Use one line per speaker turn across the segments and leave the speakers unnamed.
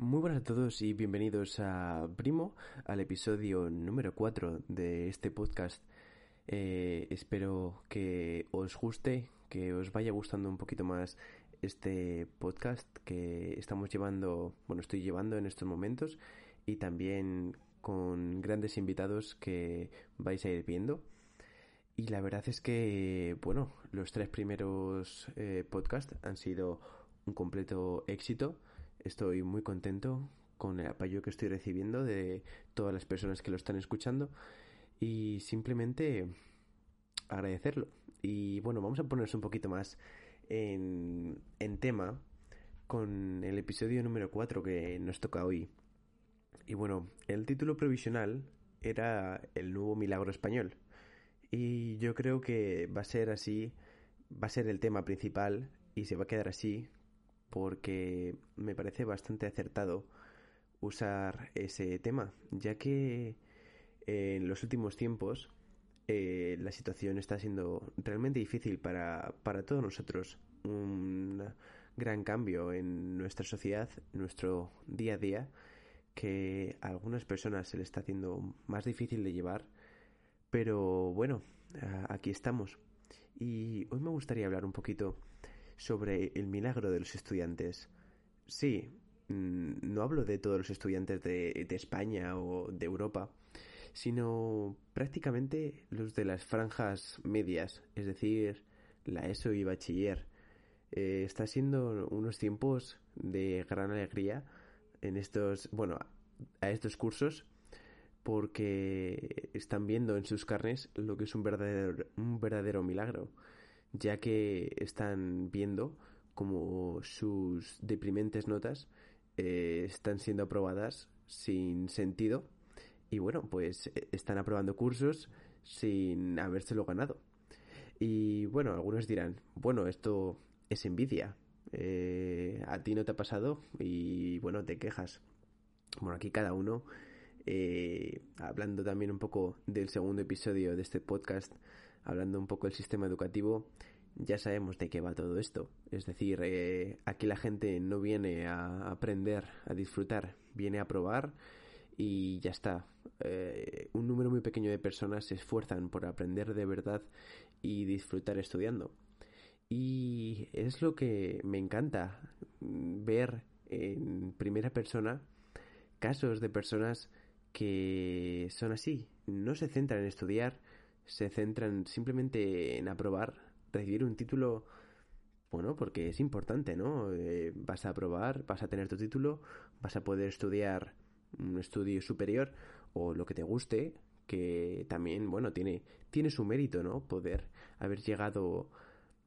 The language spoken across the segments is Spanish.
Muy buenas a todos y bienvenidos a Primo, al episodio número 4 de este podcast. Eh, espero que os guste, que os vaya gustando un poquito más este podcast que estamos llevando, bueno, estoy llevando en estos momentos y también con grandes invitados que vais a ir viendo. Y la verdad es que, bueno, los tres primeros eh, podcasts han sido un completo éxito Estoy muy contento con el apoyo que estoy recibiendo de todas las personas que lo están escuchando y simplemente agradecerlo. Y bueno, vamos a ponernos un poquito más en, en tema con el episodio número 4 que nos toca hoy. Y bueno, el título provisional era El nuevo milagro español. Y yo creo que va a ser así, va a ser el tema principal y se va a quedar así porque me parece bastante acertado usar ese tema, ya que en los últimos tiempos eh, la situación está siendo realmente difícil para, para todos nosotros. Un gran cambio en nuestra sociedad, nuestro día a día, que a algunas personas se le está haciendo más difícil de llevar, pero bueno, aquí estamos. Y hoy me gustaría hablar un poquito sobre el milagro de los estudiantes. Sí, mm, no hablo de todos los estudiantes de, España o de Europa, sino prácticamente los de las franjas medias, es decir, la ESO y bachiller. Eh, está siendo unos tiempos de gran alegría en estos, bueno, a estos cursos porque están viendo en sus carnes lo que es un verdadero, un verdadero milagro ya que están viendo como sus deprimentes notas eh, están siendo aprobadas sin sentido y bueno, pues eh, están aprobando cursos sin habérselo ganado. Y bueno, algunos dirán, bueno, esto es envidia. Eh, a ti no te ha pasado y bueno, te quejas. Bueno, aquí cada uno, hablando también un poco del segundo episodio de este podcast, hablando un poco del sistema educativo, ya sabemos de qué va todo esto. Es decir, eh, aquí la gente no viene a aprender, a disfrutar, viene a probar y ya está. Eh, un número muy pequeño de personas se esfuerzan por aprender de verdad y disfrutar estudiando. Y es lo que me encanta ver en primera persona casos de personas que son así, no se centran en estudiar, se centran simplemente en aprobar, recibir un título, bueno, porque es importante, ¿no? Eh, vas a aprobar, vas a tener tu título, vas a poder estudiar un estudio superior o lo que te guste, que también, bueno, tiene, tiene su mérito, ¿no? Poder haber llegado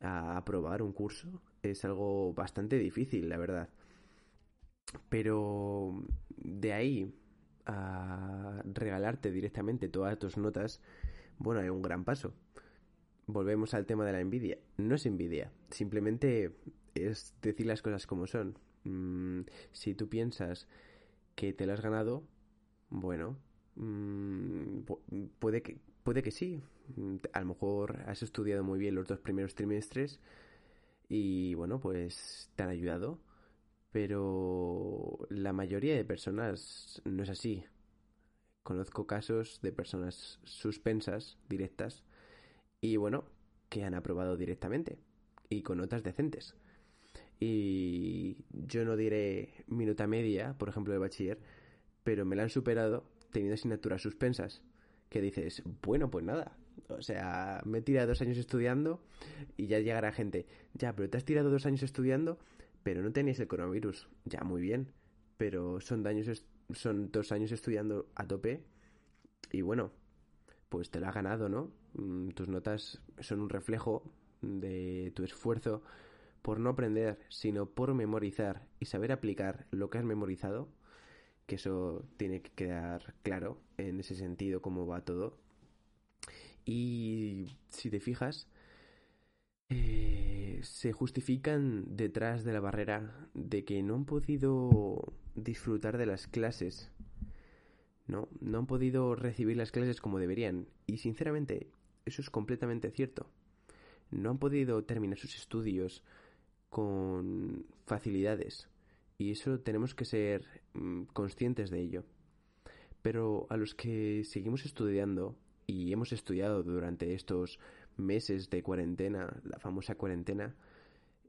a aprobar un curso es algo bastante difícil, la verdad. Pero de ahí a regalarte directamente todas tus notas, bueno, hay un gran paso. Volvemos al tema de la envidia. No es envidia, simplemente es decir las cosas como son. Mm, si tú piensas que te lo has ganado, bueno, mm, puede, que, puede que sí. A lo mejor has estudiado muy bien los dos primeros trimestres y bueno, pues te han ayudado. Pero la mayoría de personas no es así. Conozco casos de personas suspensas, directas, y bueno, que han aprobado directamente y con notas decentes. Y yo no diré minuta media, por ejemplo, de bachiller, pero me la han superado teniendo asignaturas suspensas. Que dices, bueno, pues nada. O sea, me he tirado dos años estudiando y ya llegará gente. Ya, pero te has tirado dos años estudiando, pero no tenías el coronavirus. Ya, muy bien. Pero son, daños, son dos años estudiando a tope y bueno, pues te lo ha ganado, ¿no? Mm, tus notas son un reflejo de tu esfuerzo por no aprender, sino por memorizar y saber aplicar lo que has memorizado. que eso tiene que quedar claro en ese sentido cómo va todo. Y si te fijas, eh, se justifican detrás de la barrera de que no han podido disfrutar de las clases. No, no han podido recibir las clases como deberían. Y sinceramente, eso es completamente cierto. No han podido terminar sus estudios con facilidades. Y eso tenemos que ser mm, conscientes de ello. Pero a los que seguimos estudiando y hemos estudiado durante estos meses de cuarentena, la famosa cuarentena,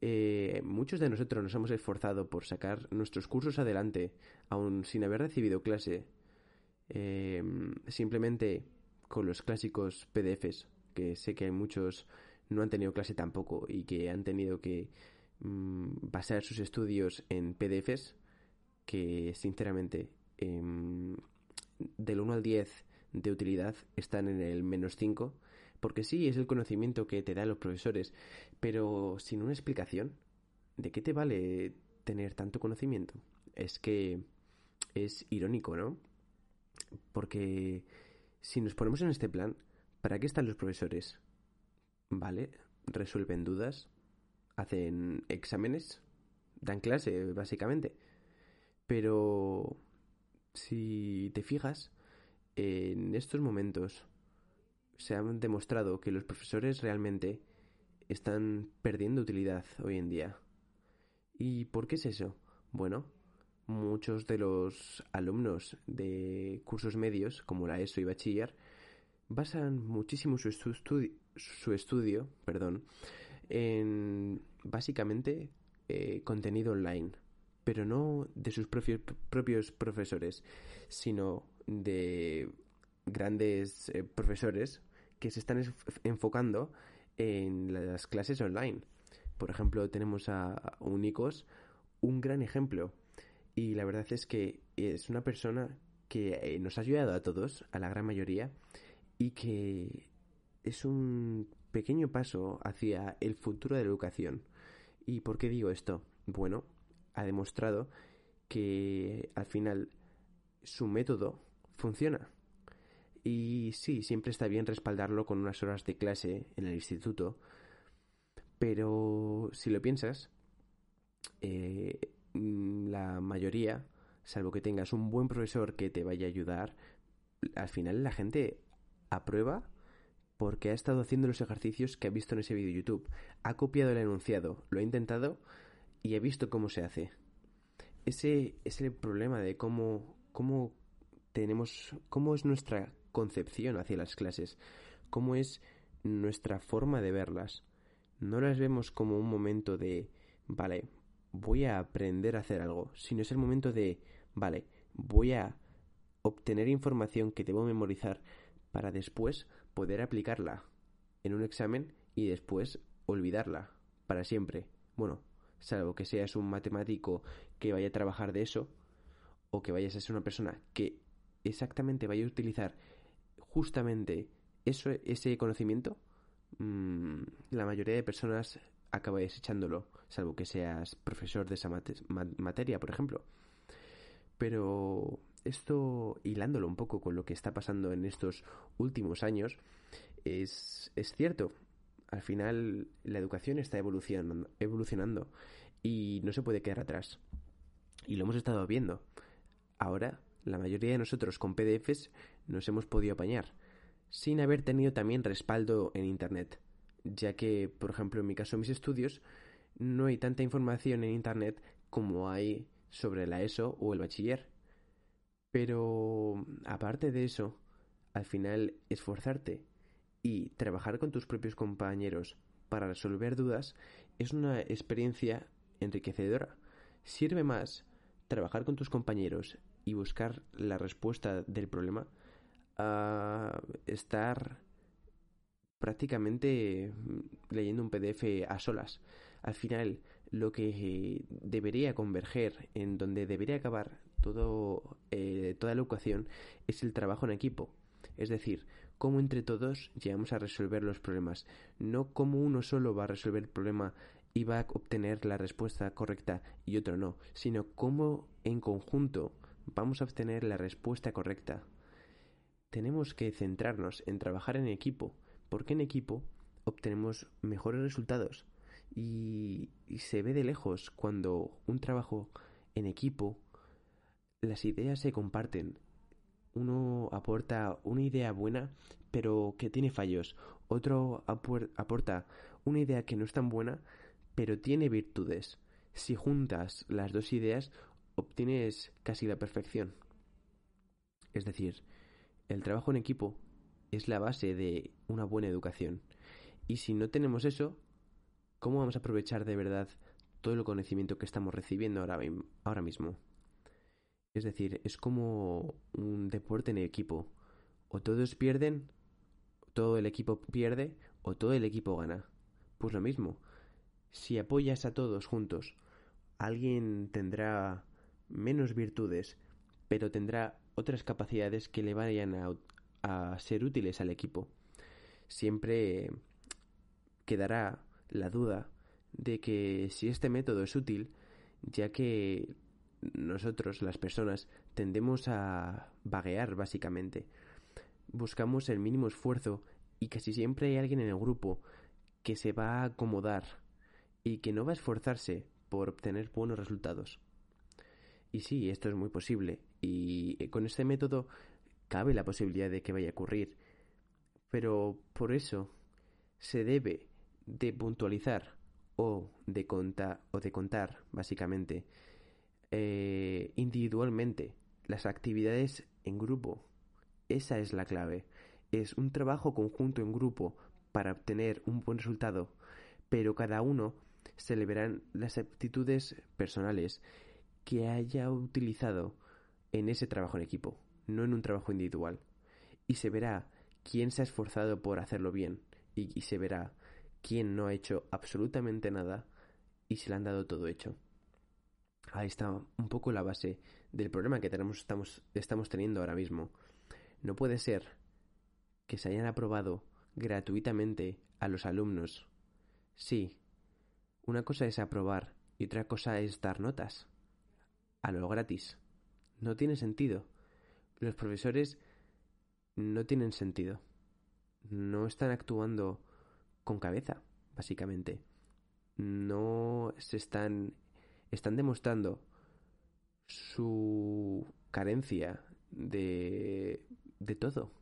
eh, muchos de nosotros nos hemos esforzado por sacar nuestros cursos adelante, aún sin haber recibido clase, eh, simplemente con los clásicos PDFs, que sé que muchos no han tenido clase tampoco y que han tenido que mm, basar sus estudios en PDFs, que sinceramente em, del 1 al 10 de utilidad están en el menos 5 porque sí, es el conocimiento que te dan los profesores, pero sin una explicación, ¿de qué te vale tener tanto conocimiento? Es que es irónico, ¿no? Porque si nos ponemos en este plan, ¿para qué están los profesores? ¿Vale? Resuelven dudas, hacen exámenes, dan clase, básicamente. Pero si te fijas, en estos momentos se ha demostrado que los profesores realmente están perdiendo utilidad hoy en día. ¿Y por qué es eso? Bueno, muchos de los alumnos de cursos medios, como la ESO y bachiller, basan muchísimo su, su estudio perdón, en básicamente eh, contenido online, pero no de sus propios, propios profesores, sino de grandes eh, profesores que se están enfocando en las clases online. Por ejemplo, tenemos a Unicos, un gran ejemplo. Y la verdad es que es una persona que eh, nos ha ayudado a todos, a la gran mayoría, y que es un pequeño paso hacia el futuro de la educación. ¿Y por qué digo esto? Bueno, ha demostrado que al final su método funciona. Y sí, siempre está bien respaldarlo con unas horas de clase en el instituto, pero si lo piensas, eh, la mayoría, salvo que tengas un buen profesor que te vaya a ayudar, al final la gente aprueba porque ha estado haciendo los ejercicios que ha visto en ese vídeo YouTube. Ha copiado el enunciado, lo ha intentado y ha visto cómo se hace. Ese es el problema de cómo, cómo tenemos, cómo es nuestra concepción hacia las clases, cómo es nuestra forma de verlas. No las vemos como un momento de, vale, voy a aprender a hacer algo, sino es el momento de, vale, voy a obtener información que debo memorizar para después poder aplicarla en un examen y después olvidarla para siempre. Bueno, salvo que seas un matemático que vaya a trabajar de eso o que vayas a ser una persona que exactamente vaya a utilizar justamente eso, ese conocimiento, mm, la mayoría de personas acaba desechándolo, salvo que seas profesor de esa materia, por ejemplo. Pero esto, hilándolo un poco con lo que está pasando en estos últimos años, es, es cierto. Al final, la educación está evolucionando, evolucionando y no se puede quedar atrás. Y lo hemos estado viendo. Ahora, la mayoría de nosotros con PDFs nos hemos podido apañar, sin haber tenido también respaldo en Internet, ya que, por ejemplo, en mi caso, mis estudios, no hay tanta información en Internet como hay sobre la ESO o el bachiller. Pero, aparte de eso, al final, esforzarte y trabajar con tus propios compañeros para resolver dudas es una experiencia enriquecedora. Sirve más trabajar con tus compañeros y buscar la respuesta del problema a estar prácticamente leyendo un PDF a solas. Al final, lo que debería converger, en donde debería acabar todo, eh, toda la educación, es el trabajo en equipo. Es decir, cómo entre todos llegamos a resolver los problemas, no cómo uno solo va a resolver el problema y va a obtener la respuesta correcta y otro no, sino cómo en conjunto vamos a obtener la respuesta correcta. Tenemos que centrarnos en trabajar en equipo, porque en equipo obtenemos mejores resultados. Y, se ve de lejos cuando un trabajo en equipo, las ideas se comparten. Uno aporta una idea buena, pero que tiene fallos. Otro aporta una idea que no es tan buena, pero tiene virtudes. Si juntas las dos ideas, obtienes casi la perfección. Es decir, el trabajo en equipo es la base de una buena educación. Y si no tenemos eso, ¿cómo vamos a aprovechar de verdad todo el conocimiento que estamos recibiendo ahora, ahora mismo? Es decir, es como un deporte en equipo. O todos pierden, todo el equipo pierde, o todo el equipo gana. Pues lo mismo. Si apoyas a todos juntos, alguien tendrá menos virtudes, pero tendrá otras capacidades que le vayan a, ser útiles al equipo. Siempre quedará la duda de que si este método es útil, ya que nosotros, las personas, tendemos a vaguear básicamente. Buscamos el mínimo esfuerzo y casi siempre hay alguien en el grupo que se va a acomodar y que no va a esforzarse por obtener buenos resultados. Y sí, esto es muy posible. Y eh, con este método cabe la posibilidad de que vaya a ocurrir. Pero por eso se debe de puntualizar o de contar, o de contar básicamente, eh, individualmente las actividades en grupo. Esa es la clave. Es un trabajo conjunto en grupo para obtener un buen resultado, pero cada uno se le verán las aptitudes personales que haya utilizado en ese trabajo en equipo, no en un trabajo individual. Y se verá quién se ha esforzado por hacerlo bien y, se verá quién no ha hecho absolutamente nada y se le han dado todo hecho. Ahí está un poco la base del problema que tenemos, estamos, estamos teniendo ahora mismo. No puede ser que se hayan aprobado gratuitamente a los alumnos. Sí, una cosa es aprobar y otra cosa es dar notas a lo gratis. No tiene sentido. Los profesores no tienen sentido. No están actuando con cabeza, básicamente. No se están están demostrando su carencia de de todo.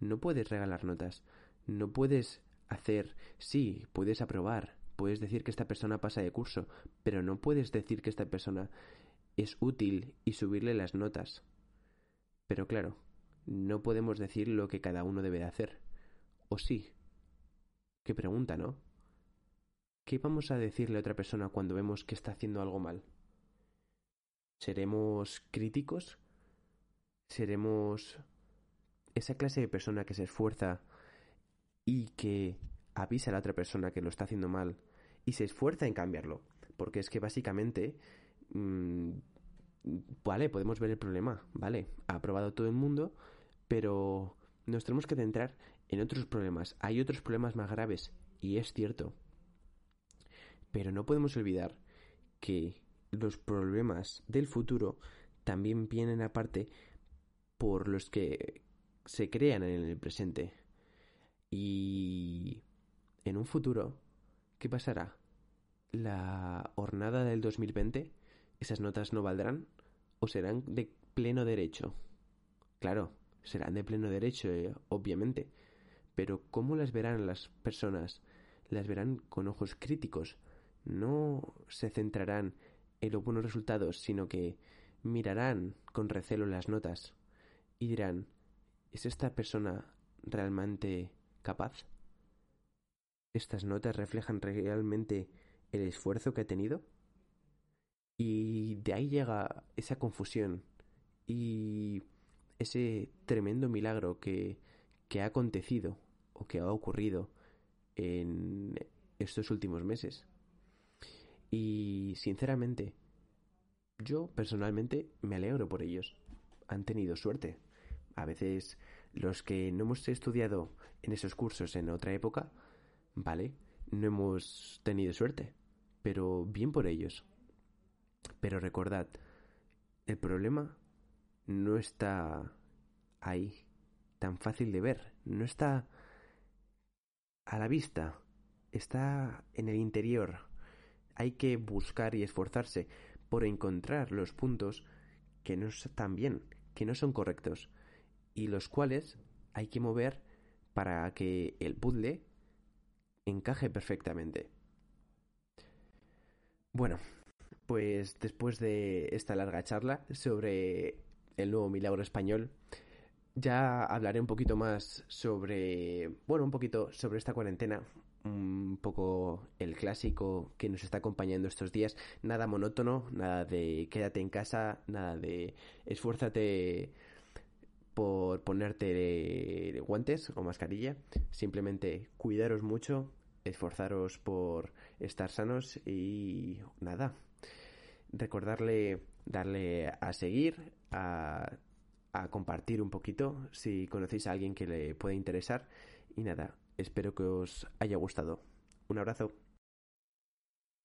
No puedes regalar notas, no puedes hacer, sí, puedes aprobar, puedes decir que esta persona pasa de curso, pero no puedes decir que esta persona es útil y subirle las notas. Pero claro, no podemos decir lo que cada uno debe de hacer. ¿O sí? Qué pregunta, ¿no? ¿Qué vamos a decirle a otra persona cuando vemos que está haciendo algo mal? ¿Seremos críticos? ¿Seremos esa clase de persona que se esfuerza y que avisa a la otra persona que lo está haciendo mal y se esfuerza en cambiarlo? Porque es que básicamente Mm, vale, podemos ver el problema, vale, ha aprobado todo el mundo, pero nos tenemos que centrar en otros problemas. Hay otros problemas más graves, y es cierto. Pero no podemos olvidar que los problemas del futuro también vienen aparte por los que se crean en el presente. Y en un futuro, ¿qué pasará? La jornada del 2020 esas notas no valdrán o serán de pleno derecho. Claro, serán de pleno derecho, eh, obviamente. Pero ¿cómo las verán las personas? Las verán con ojos críticos. No se centrarán en los buenos resultados, sino que mirarán con recelo las notas y dirán, ¿es esta persona realmente capaz? ¿Estas notas reflejan realmente el esfuerzo que ha tenido? Y de ahí llega esa confusión y ese tremendo milagro que, que ha acontecido o que ha ocurrido en estos últimos meses. Y sinceramente, yo personalmente me alegro por ellos. Han tenido suerte. A veces los que no hemos estudiado en esos cursos en otra época, vale, no hemos tenido suerte. Pero bien por ellos. Pero recordad, el problema no está ahí, tan fácil de ver, no está a la vista, está en el interior. Hay que buscar y esforzarse por encontrar los puntos que no están bien, que no son correctos, y los cuales hay que mover para que el puzzle encaje perfectamente. Bueno, pues después de esta larga charla sobre el nuevo milagro español, ya hablaré un poquito más sobre, bueno, un poquito sobre esta cuarentena, un poco el clásico que nos está acompañando estos días, nada monótono, nada de quédate en casa, nada de esfuérzate por ponerte guantes o mascarilla, simplemente cuidaros mucho, esforzaros por estar sanos y nada, recordarle darle a seguir, a, a compartir un poquito si conocéis a alguien que le pueda interesar y nada, espero que os haya gustado. Un abrazo.